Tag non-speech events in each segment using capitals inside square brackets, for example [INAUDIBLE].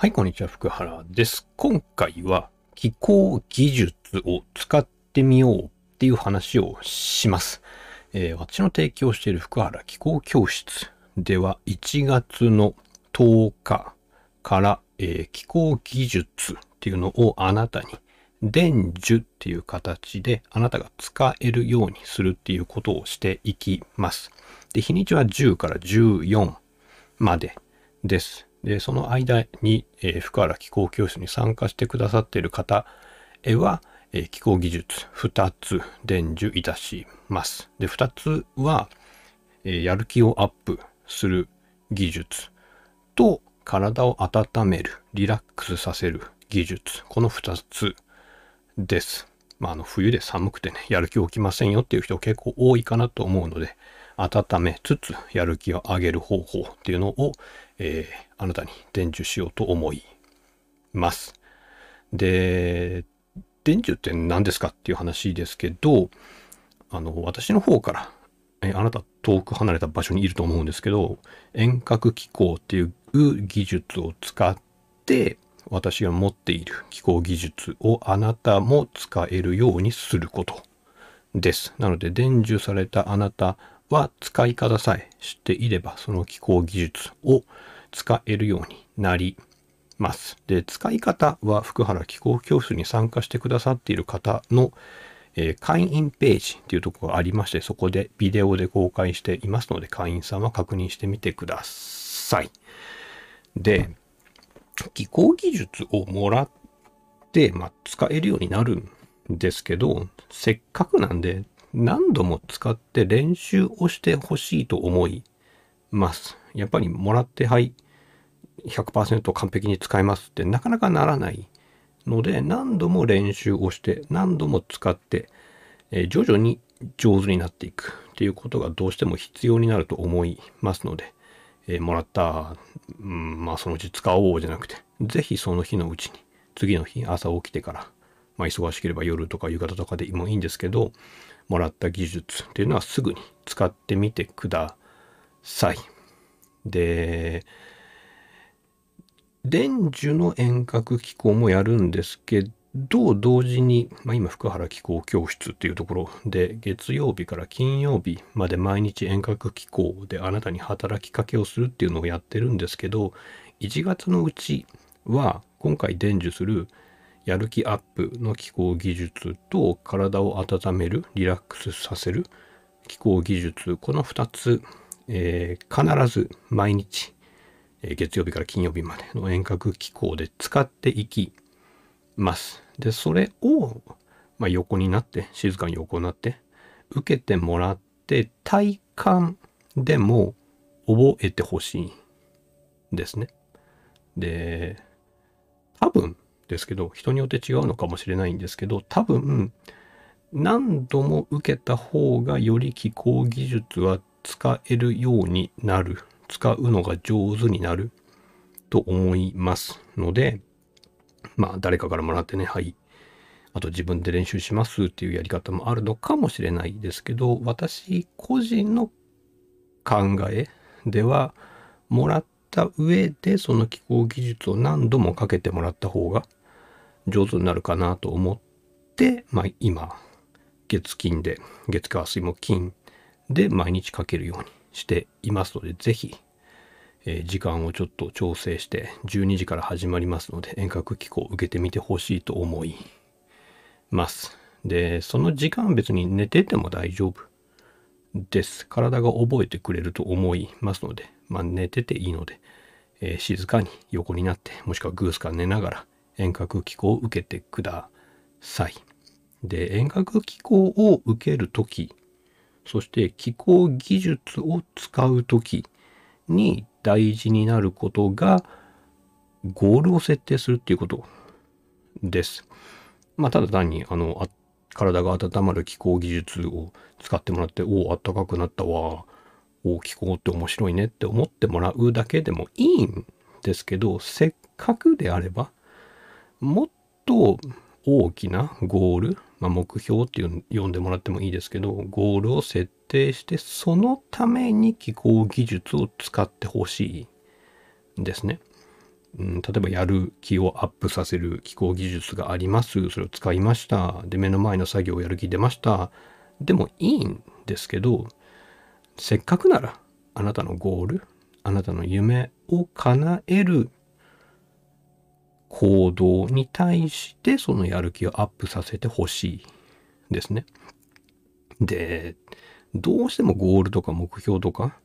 はい、こんにちは、福原です。今回は気候技術を使ってみようっていう話をします。えー私の提供している福原気候教室では1月の10日から、えー気候技術っていうのをあなたに伝授っていう形であなたが使えるようにするっていうことをしていきます。で、日にちは10から14までです。で、その間に、えー福原気候教室に参加してくださっている方へは、えー気候技術2つ伝授いたします。で、2つは、えーやる気をアップする技術と体を温める、リラックスさせる技術。この2つです。まあ、あの、冬で寒くてね、やる気起きませんよっていう人結構多いかなと思うので、温めつつやる気を上げる方法っていうのを、えーあなたに伝授しようと思います。で、伝授って何ですかっていう話ですけど、あの、私の方から、えあなた遠く離れた場所にいると思うんですけど、遠隔気候っていう技術を使って、私が持っている気候技術をあなたも使えるようにすることです。なので、伝授されたあなたは使い方さえ知っていれば、その気候技術を使えるようになります。で、使い方は福原気候教室に参加してくださっている方の、えー会員ページっていうところがありまして、そこでビデオで公開していますので、会員さんは確認してみてください。で、気候技術をもらって、まあ、使えるようになるんですけど、せっかくなんで、何度も使って練習をしてほしいと思います。やっぱりもらって、はい、100%完璧に使えますってなかなかならないので、何度も練習をして、何度も使って、えー徐々に上手になっていくっていうことがどうしても必要になると思いますので、えーもらった、うん、まあそのうち使おうじゃなくて、ぜひその日のうちに、次の日朝起きてから、まあ忙しければ夜とか夕方とかでもいいんですけど、もらった技術っていうのはすぐに使ってみてください。で、伝授の遠隔機構もやるんですけど、同時に、まあ、今、福原機構教室っていうところで、月曜日から金曜日まで毎日遠隔機構であなたに働きかけをするっていうのをやってるんですけど、1月のうちは、今回伝授するやる気アップの気候技術と体を温める、リラックスさせる気候技術、この2つ、えー必ず毎日、えー月曜日から金曜日までの遠隔機構で使っていきます。で、それを、まあ、横になって、静かに横になって、受けてもらって、体感でも覚えてほしいですね。で、多分ですけど、人によって違うのかもしれないんですけど、多分、何度も受けた方がより気候技術は使えるようになる。使うのが上手になると思いますので、まあ誰かからもらってね、はい。あと自分で練習しますっていうやり方もあるのかもしれないですけど、私個人の考えでは、もらった上でその気候技術を何度もかけてもらった方が上手になるかなと思って、まあ今、月金で、月火水木金で毎日かけるようにしていますので、ぜひ、えー時間をちょっと調整して12時から始まりますので遠隔機構を受けてみてほしいと思います。で、その時間別に寝てても大丈夫です。体が覚えてくれると思いますので、まあ寝てていいので、えー静かに横になって、もしくはグースか寝ながら遠隔機構を受けてください。で、遠隔機構を受けるとき、そして気候技術を使うときに大事になることがゴールを設定するっていうことです。まあただ単にあのあ体が温まる気候技術を使ってもらっておお暖かくなったわお気候って面白いねって思ってもらうだけでもいいんですけどせっかくであればもっと大きなゴール、まあ、目標っていう呼んでもらってもいいですけどゴールを設定してそのために気候技術を使ってほしいですね。うん、例えばやる気をアップさせる気候技術があります。それを使いました。で、目の前の作業をやる気出ました。でもいいんですけど、せっかくならあなたのゴール、あなたの夢を叶える行動に対してそのやる気をアップさせてほしいですね。で、どうしてもゴールとか目標とか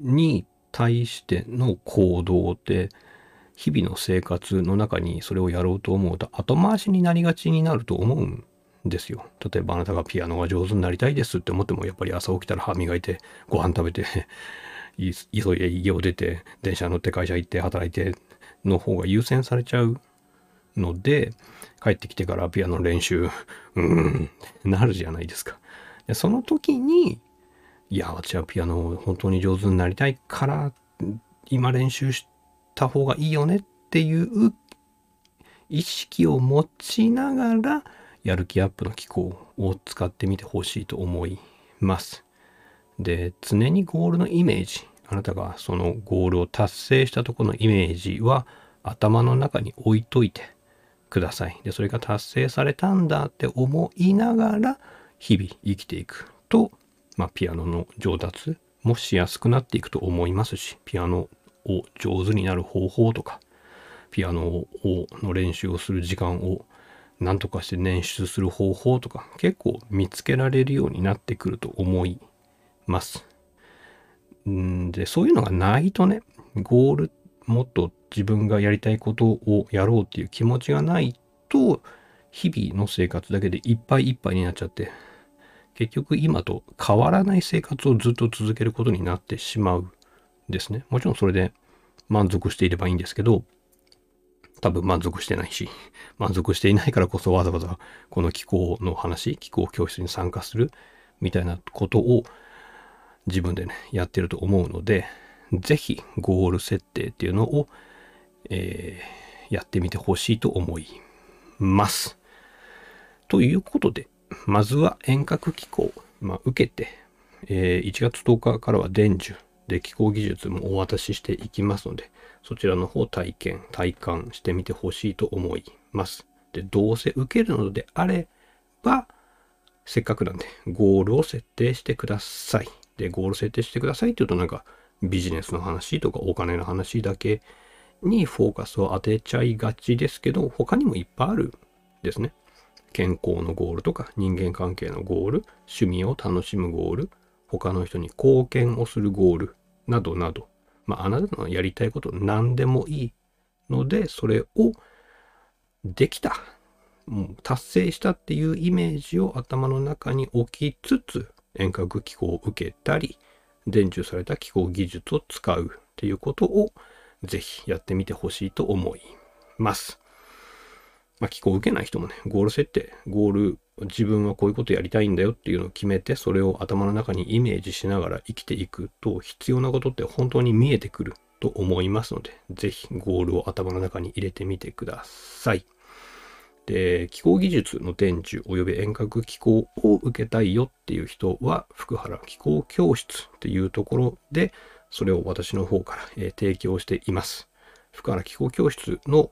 に対しての行動って日々の生活の中にそれをやろうと思うと後回しになりがちになると思うんですよ。例えばあなたがピアノが上手になりたいですって思ってもやっぱり朝起きたら歯磨いてご飯食べて [LAUGHS] 急いで家を出て電車乗って会社行って働いての方が優先されちゃうので帰ってきてからピアノ練習 [LAUGHS] うんなるじゃないですか。でその時にいや私はピアノ本当に上手になりたいから今練習した方がいいよねっていう意識を持ちながらやる気アップの機構を使ってみてほしいと思います。で、常にゴールのイメージ、あなたがそのゴールを達成したとこのイメージは頭の中に置いといてください。で、それが達成されたんだって思いながら日々生きていくと、まあ、ピアノの上達もしやすくなっていくと思いますし、ピアノを上手になる方法とか、ピアノをの練習をする時間を何とかして捻出する方法とか結構見つけられるようになってくると思います。んで、そういうのがないとね、ゴール、もっと自分がやりたいことをやろうっていう気持ちがないと、日々の生活だけでいっぱいいっぱいになっちゃって、結局今と変わらない生活をずっと続けることになってしまうですね。もちろんそれで満足していればいいんですけど、多分満足してないし、[LAUGHS] 満足していないからこそわざわざこの気候の話、気候教室に参加するみたいなことを自分でね、やってると思うので、ぜひゴール設定っていうのを、えー、やってみてほしいと思います。ということで、まずは遠隔機構、まあ、受けて、えー、1月10日からは伝授で気候技術もお渡ししていきますので、そちらの方体験、体感してみてほしいと思います。で、どうせ受けるのであれば、せっかくなんで、ゴールを設定してください。で、ゴール設定してくださいって言うとなんか、ビジネスの話とかお金の話だけにフォーカスを当てちゃいがちですけど、他にもいっぱいあるですね。健康のゴールとか、人間関係のゴール、趣味を楽しむゴール、他の人に貢献をするゴール、などなど、まあ、あなたのやりたいこと何でもいいので、それをできた、もう達成したっていうイメージを頭の中に置きつつ、遠隔機構を受けたり、伝授された機構技術を使うっていうことをぜひやってみてほしいと思います。まあ、機構を受けない人もね、ゴール設定、ゴール、自分はこういうことやりたいんだよっていうのを決めて、それを頭の中にイメージしながら生きていくと、必要なことって本当に見えてくると思いますので、ぜひゴールを頭の中に入れてみてください。で、気候技術の伝授及び遠隔気候を受けたいよっていう人は、福原気候教室っていうところで、それを私の方から、えー、提供しています。福原気候教室の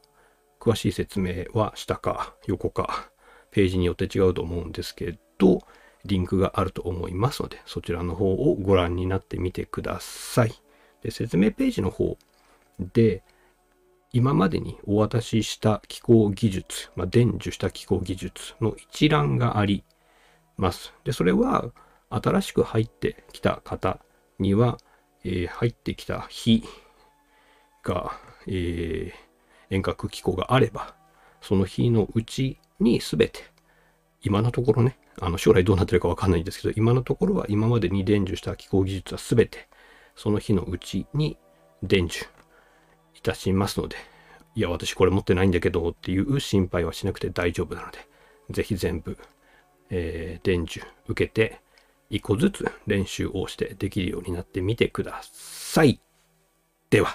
詳しい説明は下か横かページによって違うと思うんですけど、リンクがあると思いますので、そちらの方をご覧になってみてください。で説明ページの方で、今までにお渡しした気候技術、まあ、伝授した気候技術の一覧があります。で、それは新しく入ってきた方には、えー、入ってきた日が、えー遠隔機構があれば、その日のうちに全て、今のところね、あの将来どうなってるかわかんないんですけど、今のところは今までに伝授した気候技術は全て、その日のうちに伝授いたしますので、いや、私これ持ってないんだけどっていう心配はしなくて大丈夫なので、ぜひ全部、えー、伝授受けて、一個ずつ練習をしてできるようになってみてください。では。